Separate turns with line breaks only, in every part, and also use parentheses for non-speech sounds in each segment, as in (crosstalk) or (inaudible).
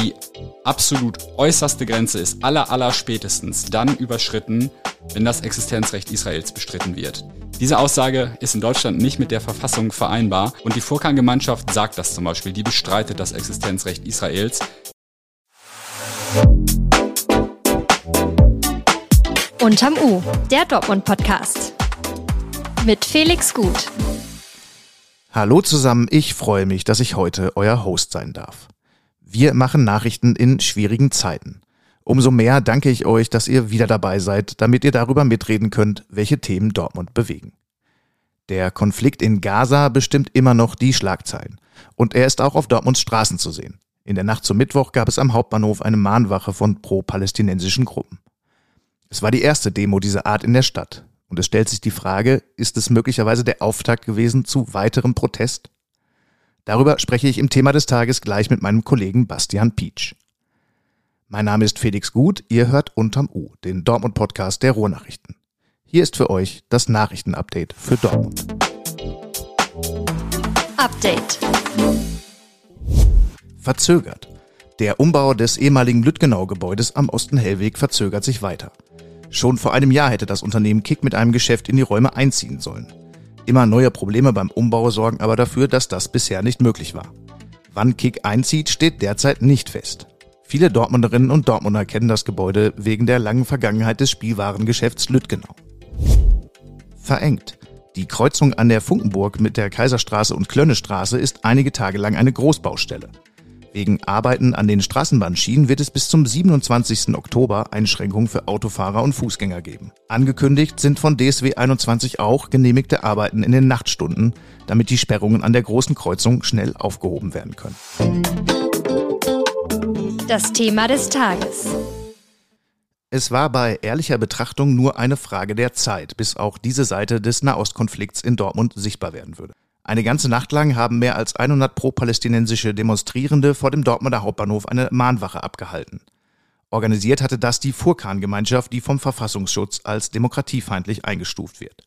Die absolut äußerste Grenze ist aller, aller spätestens dann überschritten, wenn das Existenzrecht Israels bestritten wird. Diese Aussage ist in Deutschland nicht mit der Verfassung vereinbar und die Furkan-Gemeinschaft sagt das zum Beispiel, die bestreitet das Existenzrecht Israels.
Unterm U, der Dortmund-Podcast. Mit Felix Gut.
Hallo zusammen, ich freue mich, dass ich heute euer Host sein darf. Wir machen Nachrichten in schwierigen Zeiten. Umso mehr danke ich euch, dass ihr wieder dabei seid, damit ihr darüber mitreden könnt, welche Themen Dortmund bewegen. Der Konflikt in Gaza bestimmt immer noch die Schlagzeilen. Und er ist auch auf Dortmunds Straßen zu sehen. In der Nacht zum Mittwoch gab es am Hauptbahnhof eine Mahnwache von pro-palästinensischen Gruppen. Es war die erste Demo dieser Art in der Stadt. Und es stellt sich die Frage, ist es möglicherweise der Auftakt gewesen zu weiterem Protest? Darüber spreche ich im Thema des Tages gleich mit meinem Kollegen Bastian Pietsch. Mein Name ist Felix Gut, ihr hört Unterm U, den Dortmund-Podcast der Ruhrnachrichten. Hier ist für euch das Nachrichtenupdate für Dortmund.
Update.
Verzögert. Der Umbau des ehemaligen Lüttgenau-Gebäudes am Osten-Hellweg verzögert sich weiter. Schon vor einem Jahr hätte das Unternehmen Kick mit einem Geschäft in die Räume einziehen sollen. Immer neue Probleme beim Umbau sorgen aber dafür, dass das bisher nicht möglich war. Wann Kick einzieht, steht derzeit nicht fest. Viele Dortmunderinnen und Dortmunder kennen das Gebäude wegen der langen Vergangenheit des Spielwarengeschäfts Lüttgenau. Verengt. Die Kreuzung an der Funkenburg mit der Kaiserstraße und Klönnestraße ist einige Tage lang eine Großbaustelle. Wegen Arbeiten an den Straßenbahnschienen wird es bis zum 27. Oktober Einschränkungen für Autofahrer und Fußgänger geben. Angekündigt sind von DSW 21 auch genehmigte Arbeiten in den Nachtstunden, damit die Sperrungen an der großen Kreuzung schnell aufgehoben werden können.
Das Thema des Tages.
Es war bei ehrlicher Betrachtung nur eine Frage der Zeit, bis auch diese Seite des Nahostkonflikts in Dortmund sichtbar werden würde. Eine ganze Nacht lang haben mehr als 100 pro-palästinensische Demonstrierende vor dem Dortmunder Hauptbahnhof eine Mahnwache abgehalten. Organisiert hatte das die Furkan-Gemeinschaft, die vom Verfassungsschutz als demokratiefeindlich eingestuft wird.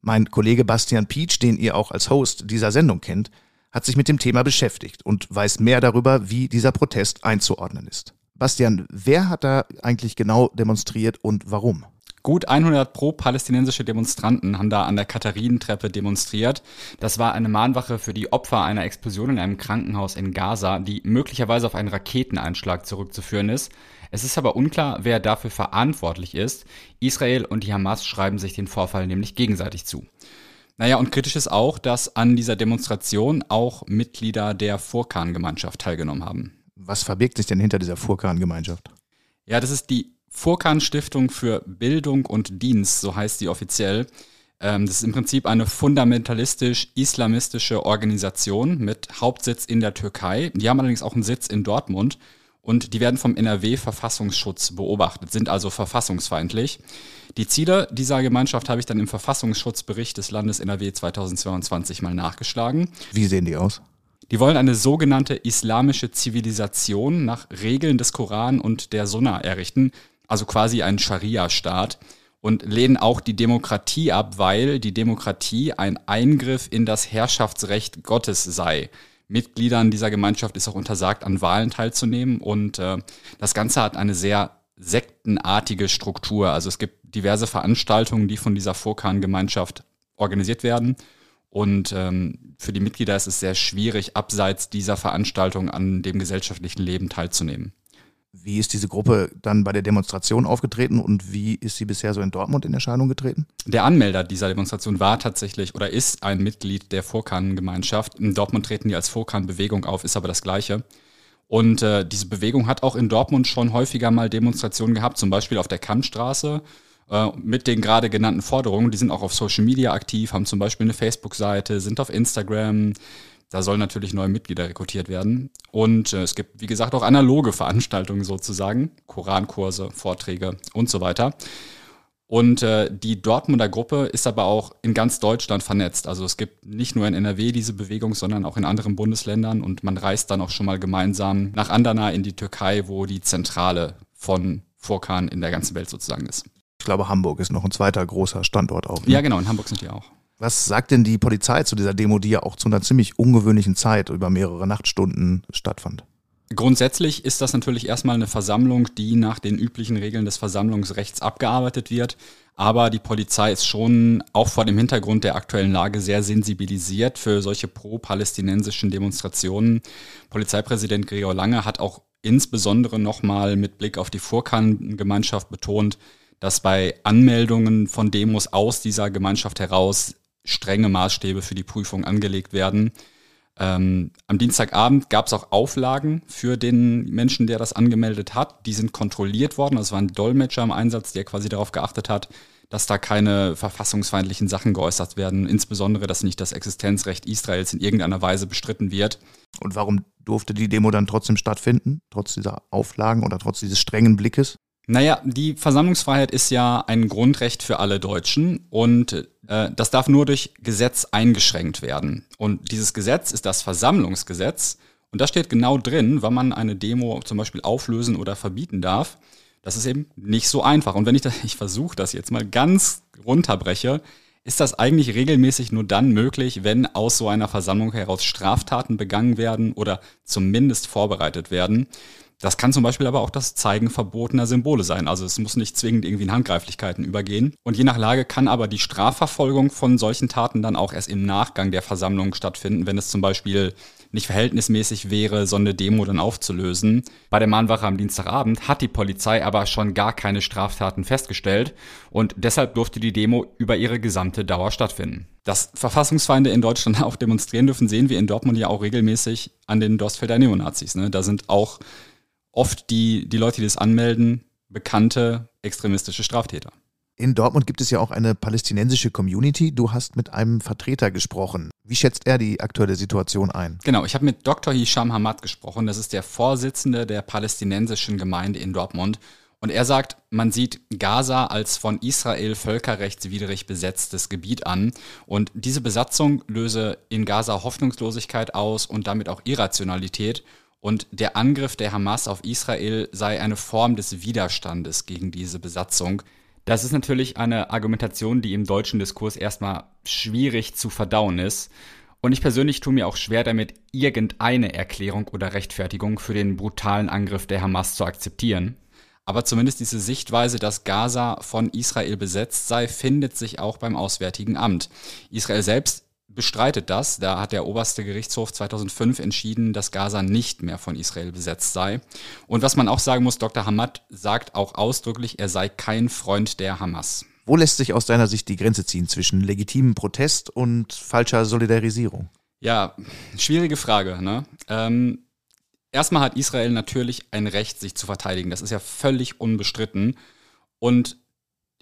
Mein Kollege Bastian Pietsch, den ihr auch als Host dieser Sendung kennt, hat sich mit dem Thema beschäftigt und weiß mehr darüber, wie dieser Protest einzuordnen ist. Bastian, wer hat da eigentlich genau demonstriert und warum?
Gut 100 pro-palästinensische Demonstranten haben da an der Katharinentreppe demonstriert. Das war eine Mahnwache für die Opfer einer Explosion in einem Krankenhaus in Gaza, die möglicherweise auf einen Raketeneinschlag zurückzuführen ist. Es ist aber unklar, wer dafür verantwortlich ist. Israel und die Hamas schreiben sich den Vorfall nämlich gegenseitig zu. Naja, und kritisch ist auch, dass an dieser Demonstration auch Mitglieder der Furkan-Gemeinschaft teilgenommen haben.
Was verbirgt sich denn hinter dieser Furkan-Gemeinschaft?
Ja, das ist die Furkan-Stiftung für Bildung und Dienst, so heißt sie offiziell. Ähm, das ist im Prinzip eine fundamentalistisch-islamistische Organisation mit Hauptsitz in der Türkei. Die haben allerdings auch einen Sitz in Dortmund und die werden vom NRW-Verfassungsschutz beobachtet, sind also verfassungsfeindlich. Die Ziele dieser Gemeinschaft habe ich dann im Verfassungsschutzbericht des Landes NRW 2022 mal nachgeschlagen.
Wie sehen die aus?
Die wollen eine sogenannte islamische Zivilisation nach Regeln des Koran und der Sunna errichten, also quasi einen Scharia-Staat und lehnen auch die Demokratie ab, weil die Demokratie ein Eingriff in das Herrschaftsrecht Gottes sei. Mitgliedern dieser Gemeinschaft ist auch untersagt, an Wahlen teilzunehmen und äh, das Ganze hat eine sehr sektenartige Struktur. Also es gibt diverse Veranstaltungen, die von dieser Furkan-Gemeinschaft organisiert werden. Und ähm, für die Mitglieder ist es sehr schwierig, abseits dieser Veranstaltung an dem gesellschaftlichen Leben teilzunehmen.
Wie ist diese Gruppe dann bei der Demonstration aufgetreten und wie ist sie bisher so in Dortmund in Erscheinung getreten?
Der Anmelder dieser Demonstration war tatsächlich oder ist ein Mitglied der Furkan-Gemeinschaft. In Dortmund treten die als Furkan-Bewegung auf, ist aber das Gleiche. Und äh, diese Bewegung hat auch in Dortmund schon häufiger mal Demonstrationen gehabt, zum Beispiel auf der Kantstraße äh, mit den gerade genannten Forderungen. Die sind auch auf Social Media aktiv, haben zum Beispiel eine Facebook-Seite, sind auf Instagram. Da sollen natürlich neue Mitglieder rekrutiert werden. Und äh, es gibt, wie gesagt, auch analoge Veranstaltungen sozusagen, Korankurse, Vorträge und so weiter. Und äh, die Dortmunder Gruppe ist aber auch in ganz Deutschland vernetzt. Also es gibt nicht nur in NRW diese Bewegung, sondern auch in anderen Bundesländern. Und man reist dann auch schon mal gemeinsam nach Andana in die Türkei, wo die Zentrale von Furkan in der ganzen Welt sozusagen ist.
Ich glaube, Hamburg ist noch ein zweiter großer Standort auch. Ne?
Ja, genau, in Hamburg sind die auch.
Was sagt denn die Polizei zu dieser Demo, die ja auch zu einer ziemlich ungewöhnlichen Zeit über mehrere Nachtstunden stattfand?
grundsätzlich ist das natürlich erstmal eine Versammlung, die nach den üblichen Regeln des Versammlungsrechts abgearbeitet wird. Aber die Polizei ist schon auch vor dem Hintergrund der aktuellen Lage sehr sensibilisiert für solche pro-palästinensischen Demonstrationen. Polizeipräsident Gregor Lange hat auch insbesondere nochmal mit Blick auf die Furkan-Gemeinschaft betont, dass bei Anmeldungen von Demos aus dieser Gemeinschaft heraus strenge Maßstäbe für die Prüfung angelegt werden. Ähm, am Dienstagabend gab es auch Auflagen für den Menschen, der das angemeldet hat. Die sind kontrolliert worden. Es war ein Dolmetscher im Einsatz, der quasi darauf geachtet hat, dass da keine verfassungsfeindlichen Sachen geäußert werden. Insbesondere, dass nicht das Existenzrecht Israels in irgendeiner Weise bestritten wird.
Und warum durfte die Demo dann trotzdem stattfinden, trotz dieser Auflagen oder trotz dieses strengen Blickes?
Naja, die Versammlungsfreiheit ist ja ein Grundrecht für alle Deutschen und äh, das darf nur durch Gesetz eingeschränkt werden. Und dieses Gesetz ist das Versammlungsgesetz und da steht genau drin, wann man eine Demo zum Beispiel auflösen oder verbieten darf. Das ist eben nicht so einfach. Und wenn ich das, (laughs) ich versuche das jetzt mal ganz runterbreche, ist das eigentlich regelmäßig nur dann möglich, wenn aus so einer Versammlung heraus Straftaten begangen werden oder zumindest vorbereitet werden. Das kann zum Beispiel aber auch das Zeigen verbotener Symbole sein. Also es muss nicht zwingend irgendwie in Handgreiflichkeiten übergehen. Und je nach Lage kann aber die Strafverfolgung von solchen Taten dann auch erst im Nachgang der Versammlung stattfinden, wenn es zum Beispiel nicht verhältnismäßig wäre, so eine Demo dann aufzulösen. Bei der Mahnwache am Dienstagabend hat die Polizei aber schon gar keine Straftaten festgestellt und deshalb durfte die Demo über ihre gesamte Dauer stattfinden. Dass Verfassungsfeinde in Deutschland (laughs) auch demonstrieren dürfen, sehen wir in Dortmund ja auch regelmäßig an den Dorstfelder Neonazis. Ne? Da sind auch oft die, die Leute, die das anmelden, bekannte extremistische Straftäter.
In Dortmund gibt es ja auch eine palästinensische Community. Du hast mit einem Vertreter gesprochen. Wie schätzt er die aktuelle Situation ein?
Genau, ich habe mit Dr. Hisham Hamad gesprochen. Das ist der Vorsitzende der palästinensischen Gemeinde in Dortmund. Und er sagt, man sieht Gaza als von Israel völkerrechtswidrig besetztes Gebiet an. Und diese Besatzung löse in Gaza Hoffnungslosigkeit aus und damit auch Irrationalität. Und der Angriff der Hamas auf Israel sei eine Form des Widerstandes gegen diese Besatzung. Das ist natürlich eine Argumentation, die im deutschen Diskurs erstmal schwierig zu verdauen ist. Und ich persönlich tue mir auch schwer damit, irgendeine Erklärung oder Rechtfertigung für den brutalen Angriff der Hamas zu akzeptieren. Aber zumindest diese Sichtweise, dass Gaza von Israel besetzt sei, findet sich auch beim Auswärtigen Amt. Israel selbst bestreitet das. Da hat der oberste Gerichtshof 2005 entschieden, dass Gaza nicht mehr von Israel besetzt sei. Und was man auch sagen muss, Dr. Hamad sagt auch ausdrücklich, er sei kein Freund der Hamas.
Wo lässt sich aus deiner Sicht die Grenze ziehen zwischen legitimem Protest und falscher Solidarisierung?
Ja, schwierige Frage. Ne? Ähm, erstmal hat Israel natürlich ein Recht, sich zu verteidigen. Das ist ja völlig unbestritten. Und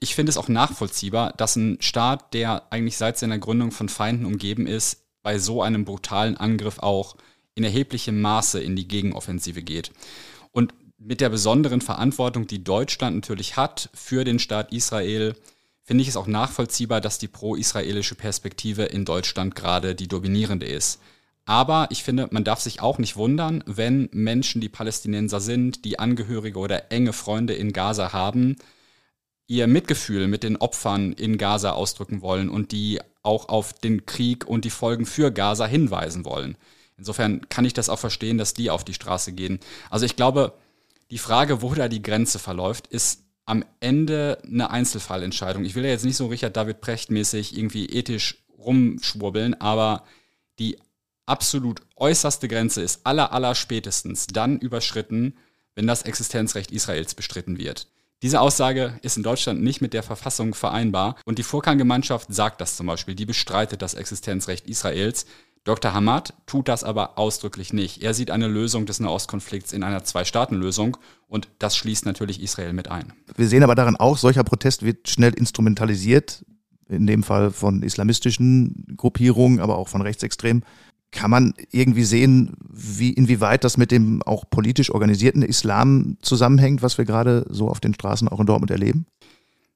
ich finde es auch nachvollziehbar, dass ein Staat, der eigentlich seit seiner Gründung von Feinden umgeben ist, bei so einem brutalen Angriff auch in erheblichem Maße in die Gegenoffensive geht. Und mit der besonderen Verantwortung, die Deutschland natürlich hat für den Staat Israel, finde ich es auch nachvollziehbar, dass die pro-israelische Perspektive in Deutschland gerade die dominierende ist. Aber ich finde, man darf sich auch nicht wundern, wenn Menschen, die Palästinenser sind, die Angehörige oder enge Freunde in Gaza haben, ihr Mitgefühl mit den Opfern in Gaza ausdrücken wollen und die auch auf den Krieg und die Folgen für Gaza hinweisen wollen. Insofern kann ich das auch verstehen, dass die auf die Straße gehen. Also ich glaube, die Frage, wo da die Grenze verläuft, ist am Ende eine Einzelfallentscheidung. Ich will ja jetzt nicht so Richard David Precht mäßig irgendwie ethisch rumschwurbeln, aber die absolut äußerste Grenze ist aller aller spätestens dann überschritten, wenn das Existenzrecht Israels bestritten wird. Diese Aussage ist in Deutschland nicht mit der Verfassung vereinbar und die Furkan-Gemeinschaft sagt das zum Beispiel, die bestreitet das Existenzrecht Israels. Dr. Hamad tut das aber ausdrücklich nicht. Er sieht eine Lösung des Nahostkonflikts in einer Zwei-Staaten-Lösung und das schließt natürlich Israel mit ein.
Wir sehen aber daran auch, solcher Protest wird schnell instrumentalisiert, in dem Fall von islamistischen Gruppierungen, aber auch von Rechtsextremen. Kann man irgendwie sehen, wie, inwieweit das mit dem auch politisch organisierten Islam zusammenhängt, was wir gerade so auf den Straßen auch in Dortmund erleben?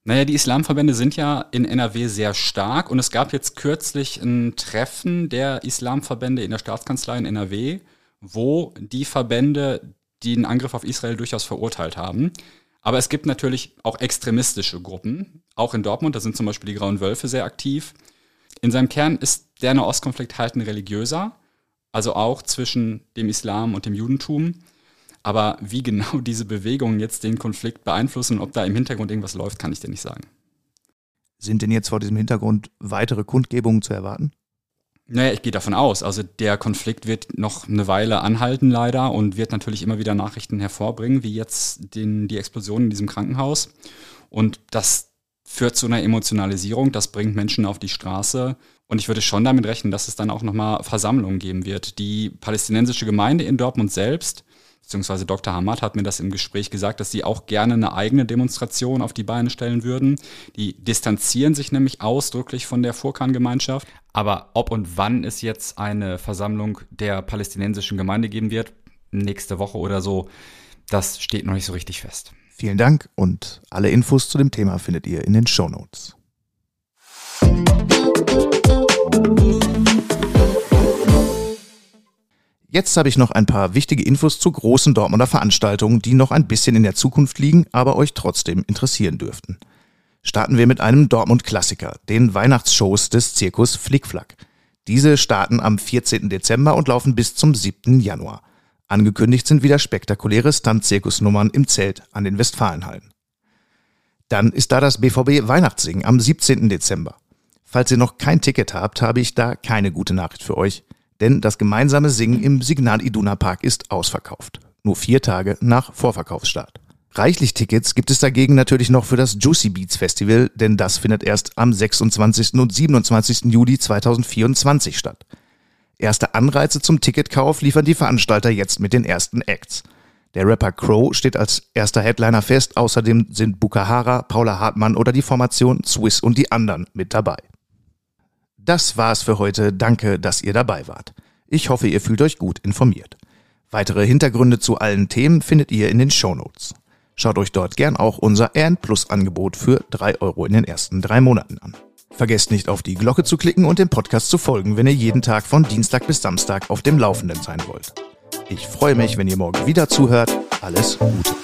Naja, die Islamverbände sind ja in NRW sehr stark und es gab jetzt kürzlich ein Treffen der Islamverbände in der Staatskanzlei in NRW, wo die Verbände den Angriff auf Israel durchaus verurteilt haben. Aber es gibt natürlich auch extremistische Gruppen, auch in Dortmund, da sind zum Beispiel die Grauen Wölfe sehr aktiv. In seinem Kern ist der Nahostkonflikt halt ein religiöser, also auch zwischen dem Islam und dem Judentum. Aber wie genau (laughs) diese Bewegungen jetzt den Konflikt beeinflussen und ob da im Hintergrund irgendwas läuft, kann ich dir nicht sagen.
Sind denn jetzt vor diesem Hintergrund weitere Kundgebungen zu erwarten?
Naja, ich gehe davon aus. Also der Konflikt wird noch eine Weile anhalten leider und wird natürlich immer wieder Nachrichten hervorbringen, wie jetzt den, die Explosion in diesem Krankenhaus. Und das führt zu einer Emotionalisierung, das bringt Menschen auf die Straße. Und ich würde schon damit rechnen, dass es dann auch nochmal Versammlungen geben wird. Die palästinensische Gemeinde in Dortmund selbst beziehungsweise Dr. Hamad hat mir das im Gespräch gesagt, dass sie auch gerne eine eigene Demonstration auf die Beine stellen würden. Die distanzieren sich nämlich ausdrücklich von der Furkan-Gemeinschaft. Aber ob und wann es jetzt eine Versammlung der palästinensischen Gemeinde geben wird, nächste Woche oder so, das steht noch nicht so richtig fest.
Vielen Dank und alle Infos zu dem Thema findet ihr in den Show Notes. Jetzt habe ich noch ein paar wichtige Infos zu großen Dortmunder Veranstaltungen, die noch ein bisschen in der Zukunft liegen, aber euch trotzdem interessieren dürften. Starten wir mit einem Dortmund-Klassiker, den Weihnachtsshows des Zirkus Flickflack. Diese starten am 14. Dezember und laufen bis zum 7. Januar. Angekündigt sind wieder spektakuläre Stunt-Zirkusnummern im Zelt an den Westfalenhallen. Dann ist da das BVB Weihnachtssingen am 17. Dezember. Falls ihr noch kein Ticket habt, habe ich da keine gute Nachricht für euch denn das gemeinsame Singen im Signal Iduna Park ist ausverkauft. Nur vier Tage nach Vorverkaufsstart. Reichlich Tickets gibt es dagegen natürlich noch für das Juicy Beats Festival, denn das findet erst am 26. und 27. Juli 2024 statt. Erste Anreize zum Ticketkauf liefern die Veranstalter jetzt mit den ersten Acts. Der Rapper Crow steht als erster Headliner fest, außerdem sind Bukahara, Paula Hartmann oder die Formation Swiss und die anderen mit dabei. Das war's für heute. Danke, dass ihr dabei wart. Ich hoffe, ihr fühlt euch gut informiert. Weitere Hintergründe zu allen Themen findet ihr in den Shownotes. Schaut euch dort gern auch unser RN Plus Angebot für drei Euro in den ersten drei Monaten an. Vergesst nicht auf die Glocke zu klicken und dem Podcast zu folgen, wenn ihr jeden Tag von Dienstag bis Samstag auf dem Laufenden sein wollt. Ich freue mich, wenn ihr morgen wieder zuhört. Alles Gute.